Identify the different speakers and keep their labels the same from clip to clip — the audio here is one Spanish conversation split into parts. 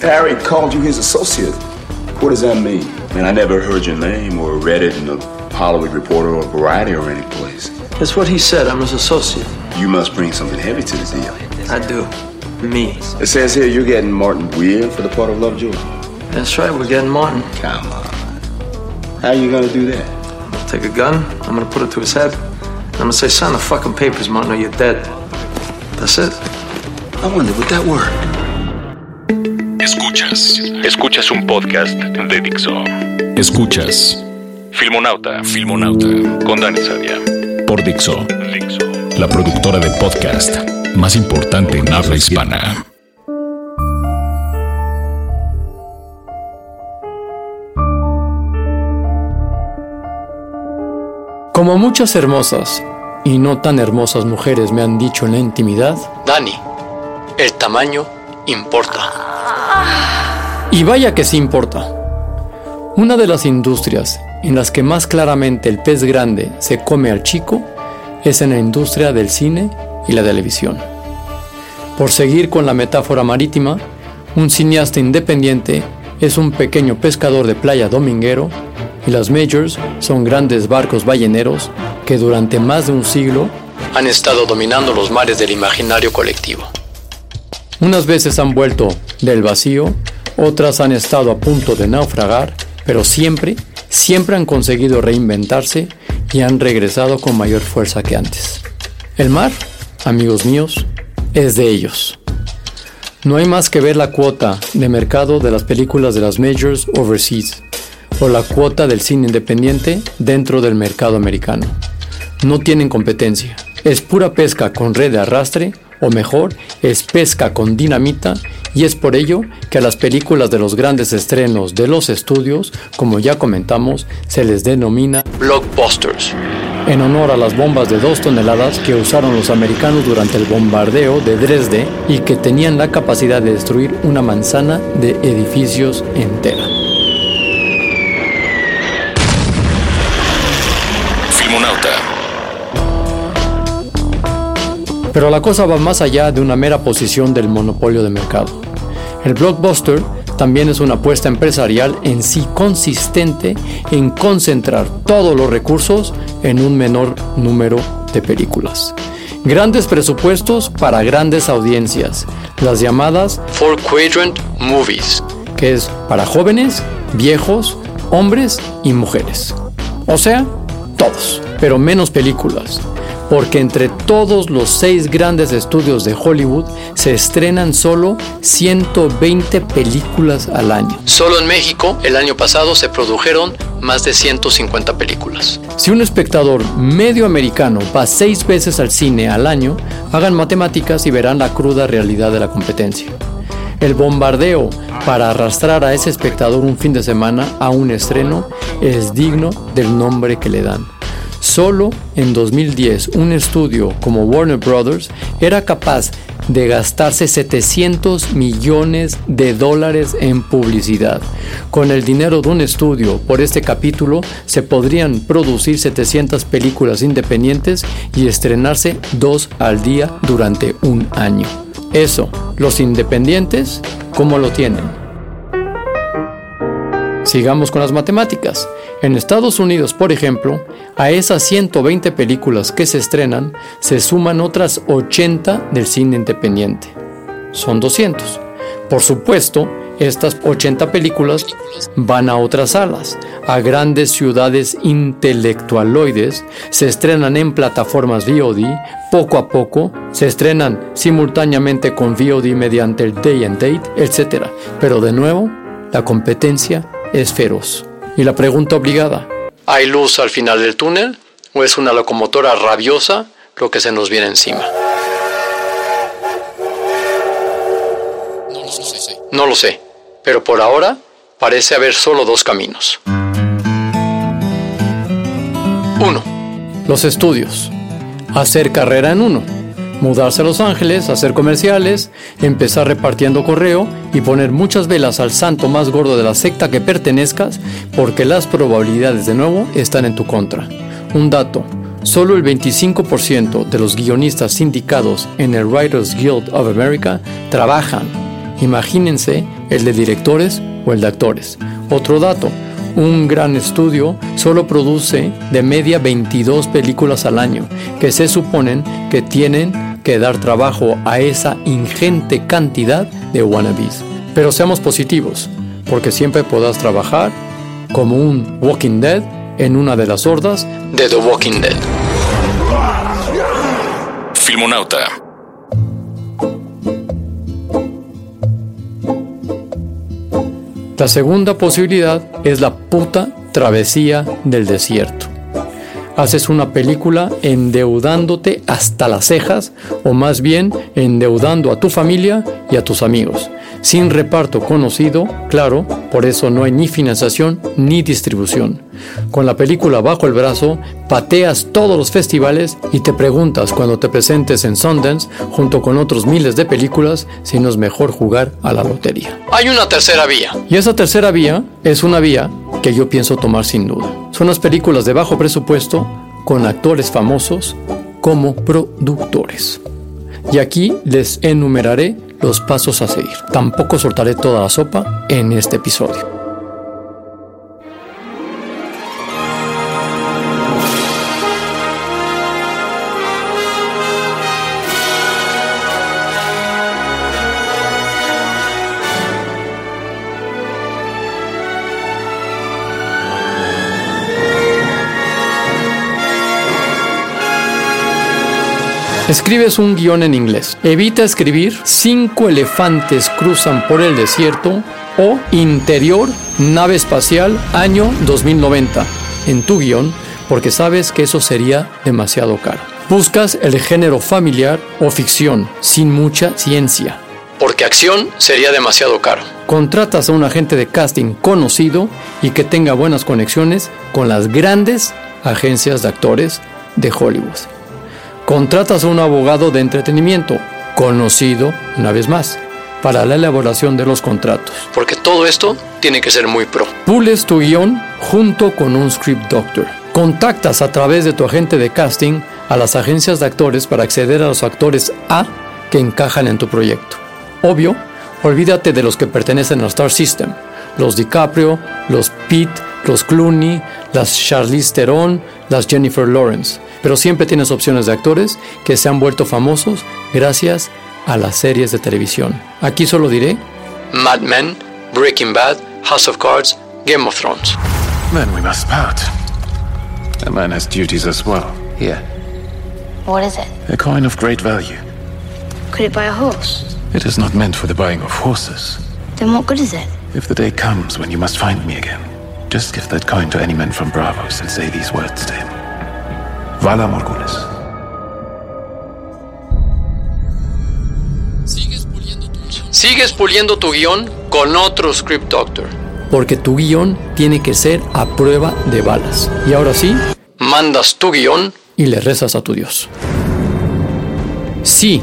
Speaker 1: Harry called you his associate. What does that mean?
Speaker 2: Man, I never heard your name or read it in a Hollywood Reporter or Variety or any place.
Speaker 3: That's what he said. I'm his associate.
Speaker 2: You must bring something heavy to the deal.
Speaker 3: I do. Me.
Speaker 1: It says here you're getting Martin Weir for the part of Lovejoy.
Speaker 3: That's right. We're getting Martin.
Speaker 1: Come on. How are you gonna do that?
Speaker 3: I'll take a gun. I'm gonna put it to his head. And I'm gonna say, sign the fucking papers, Martin, or you're dead. That's it.
Speaker 1: I wonder would that work?
Speaker 4: Escuchas. Escuchas un podcast de Dixo. Escuchas. Filmonauta. Filmonauta. Con Dani Sadia. Por Dixo. Dixo. La productora de podcast más importante en habla hispana.
Speaker 5: Como muchas hermosas y no tan hermosas mujeres me han dicho en la intimidad,
Speaker 3: Dani, el tamaño importa.
Speaker 5: Y vaya que sí importa. Una de las industrias en las que más claramente el pez grande se come al chico es en la industria del cine y la televisión. Por seguir con la metáfora marítima, un cineasta independiente es un pequeño pescador de playa dominguero y las majors son grandes barcos balleneros que durante más de un siglo
Speaker 3: Han estado dominando los mares del imaginario colectivo.
Speaker 5: unas veces han vuelto del vacío, otras han estado a punto de naufragar, pero siempre, siempre han conseguido reinventarse y han regresado con mayor fuerza que antes. El mar, amigos míos, es de ellos. No hay más que ver la cuota de mercado de las películas de las majors overseas o la cuota del cine independiente dentro del mercado americano. No tienen competencia. Es pura pesca con red de arrastre, o mejor, es pesca con dinamita, y es por ello que a las películas de los grandes estrenos de los estudios, como ya comentamos, se les denomina
Speaker 3: Blockbusters.
Speaker 5: en honor a las bombas de dos toneladas que usaron los americanos durante el bombardeo de Dresde y que tenían la capacidad de destruir una manzana de edificios entera. Pero la cosa va más allá de una mera posición del monopolio de mercado. El blockbuster también es una apuesta empresarial en sí consistente en concentrar todos los recursos en un menor número de películas. Grandes presupuestos para grandes audiencias, las llamadas
Speaker 3: Four Quadrant Movies.
Speaker 5: que es para jóvenes, viejos, hombres y mujeres. O sea, todos, pero menos películas. Porque entre todos los seis grandes estudios de Hollywood se estrenan solo 120 películas al año.
Speaker 3: Solo en México, el año pasado se produjeron más de 150 películas.
Speaker 5: Si un espectador medio americano va seis veces al cine al año, hagan matemáticas y verán la cruda realidad de la competencia. El bombardeo para arrastrar a ese espectador un fin de semana a un estreno es digno del nombre que le dan. Solo en 2010 un estudio como Warner Brothers era capaz de gastarse 700 millones de dólares en publicidad. Con el dinero de un estudio por este capítulo se podrían producir 700 películas independientes y estrenarse dos al día durante un año. Eso, los independientes, ¿cómo lo tienen? Sigamos con las matemáticas. En Estados Unidos, por ejemplo, a esas 120 películas que se estrenan se suman otras 80 del cine independiente. Son 200. Por supuesto, estas 80 películas van a otras salas, a grandes ciudades intelectualoides, se estrenan en plataformas VOD, poco a poco, se estrenan simultáneamente con VOD mediante el Day and Date, etc. Pero de nuevo, la competencia es feroz. Y la pregunta obligada,
Speaker 3: ¿Hay luz al final del túnel o es una locomotora rabiosa lo que se nos viene encima?
Speaker 5: No lo sé, pero por ahora parece haber solo dos caminos. 1. Los estudios. Hacer carrera en uno. Mudarse a Los Ángeles, hacer comerciales, empezar repartiendo correo y poner muchas velas al santo más gordo de la secta que pertenezcas porque las probabilidades de nuevo están en tu contra. Un dato, Solo el 25% de los guionistas sindicados en el Writers Guild of America trabajan. Imagínense el de directores o el de actores. Otro dato, un gran estudio solo produce de media 22 películas al año, que se suponen que tienen que dar trabajo a esa ingente cantidad de wannabes. Pero seamos positivos, porque siempre podrás trabajar como un Walking Dead en una de las hordas de The Walking Dead.
Speaker 4: Filmonauta.
Speaker 5: La segunda posibilidad es la puta travesía del desierto. Haces una película endeudándote hasta las cejas o más bien endeudando a tu familia y a tus amigos. Sin reparto conocido, claro, por eso no hay ni financiación ni distribución. Con la película bajo el brazo, pateas todos los festivales y te preguntas cuando te presentes en Sundance, junto con otros miles de películas, si no es mejor jugar a la lotería. Hay una tercera vía. Y esa tercera vía es una vía que yo pienso tomar sin duda. Son las películas de bajo presupuesto con actores famosos como productores. Y aquí les enumeraré los pasos a seguir. Tampoco soltaré toda la sopa en este episodio. Escribes un guion en inglés. Evita escribir cinco elefantes cruzan por el desierto o interior nave espacial año 2090 en tu guion porque sabes que eso sería demasiado caro. Buscas el género familiar o ficción sin mucha ciencia. Porque acción sería demasiado caro. Contratas a un agente de casting conocido y que tenga buenas conexiones con las grandes agencias de actores de Hollywood. Contratas a un abogado de entretenimiento, conocido, una vez más, para la elaboración de los contratos. Porque todo esto tiene que ser muy pro. Pules tu guion junto con un script doctor. Contactas a través de tu agente de casting a las agencias de actores para acceder a los actores A que encajan en tu proyecto. Obvio, olvídate de los que pertenecen al Star System. Los DiCaprio, los Pete, los Clooney, las Charlize Theron, las Jennifer Lawrence pero siempre tienes opciones de actores que se han vuelto famosos gracias a las series de televisión. Aquí solo diré Mad Men, Breaking Bad, House of Cards, Game of Thrones.
Speaker 6: Then we must part. A man has duties as well. Here.
Speaker 7: What is it?
Speaker 6: A coin of great value.
Speaker 7: Could it buy a horse?
Speaker 6: It is not meant for the buying of horses.
Speaker 7: Then what good is it?
Speaker 6: If the day comes when you must find me again, just give that coin to any man from Bravos and say these words to him. Vala Morgulis.
Speaker 5: Sigues puliendo tu guion con otro script doctor. Porque tu guion tiene que ser a prueba de balas. Y ahora sí, mandas tu guion y le rezas a tu Dios. Sí,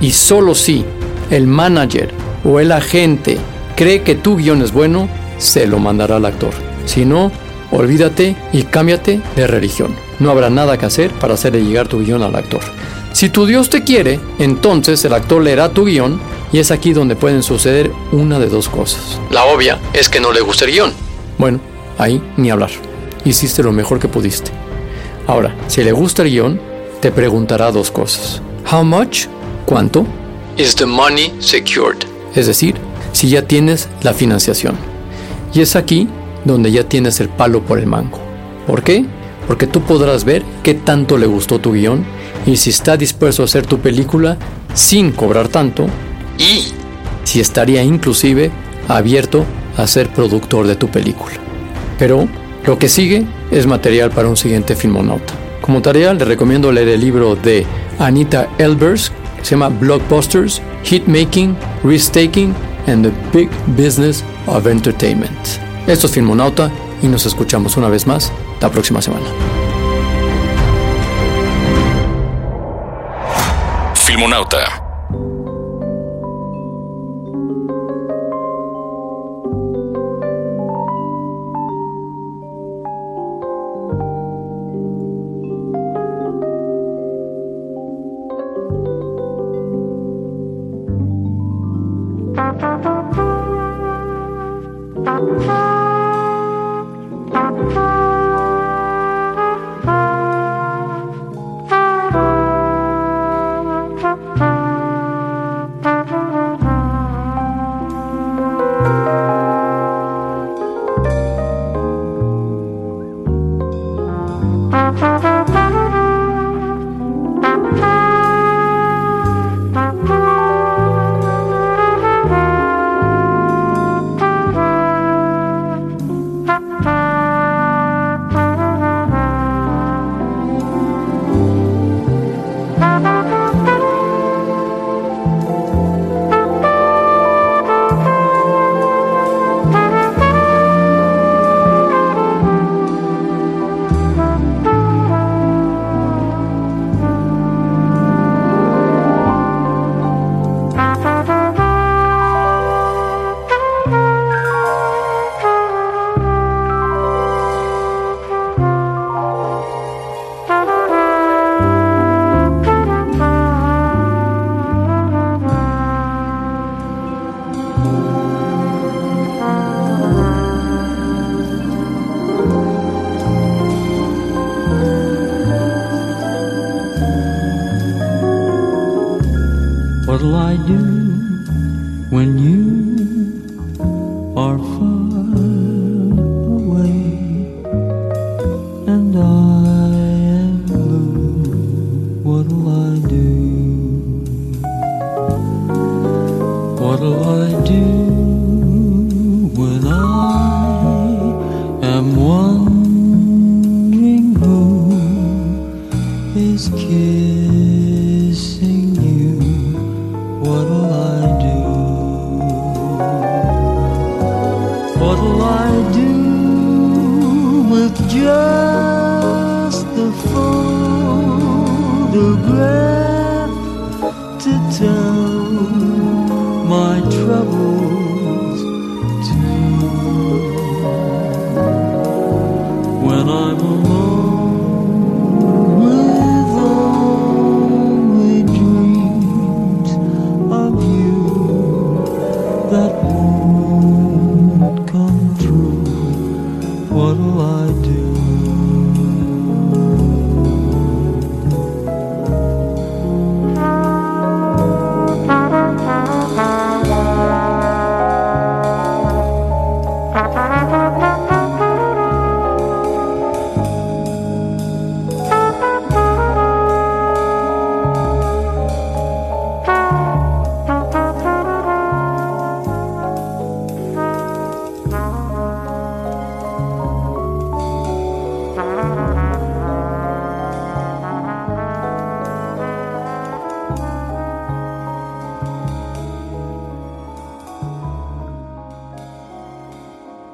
Speaker 5: y solo si el manager o el agente cree que tu guion es bueno, se lo mandará al actor. Si no, olvídate y cámbiate de religión no habrá nada que hacer para hacerle llegar tu guion al actor. Si tu Dios te quiere, entonces el actor leerá tu guion y es aquí donde pueden suceder una de dos cosas. La obvia es que no le gusta el guion. Bueno, ahí ni hablar. Hiciste lo mejor que pudiste. Ahora, si le gusta el guion, te preguntará dos cosas. How much? ¿Cuánto? Is the money secured? Es decir, si ya tienes la financiación. Y es aquí donde ya tienes el palo por el mango. ¿Por qué? porque tú podrás ver qué tanto le gustó tu guion y si está dispuesto a hacer tu película sin cobrar tanto y si estaría inclusive abierto a ser productor de tu película. Pero lo que sigue es material para un siguiente filmonauta. Como tarea le recomiendo leer el libro de Anita Elbers, que se llama Blockbusters, Hitmaking, Risk Taking and the big business of entertainment. Esto es Filmonauta y nos escuchamos una vez más la próxima semana.
Speaker 4: Filmonauta What'll I do when you are far?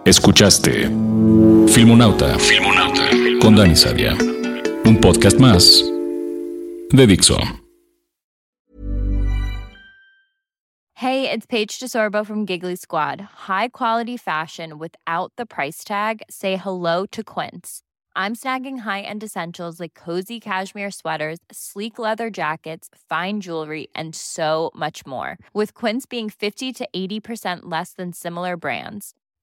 Speaker 4: Escuchaste Filmonauta, Filmonauta con Dani Sadia. Un podcast más de Dixo.
Speaker 8: Hey, it's Paige DeSorbo from Giggly Squad. High quality fashion without the price tag. Say hello to Quince. I'm snagging high-end essentials like cozy cashmere sweaters, sleek leather jackets, fine jewelry, and so much more. With Quince being 50 to 80% less than similar brands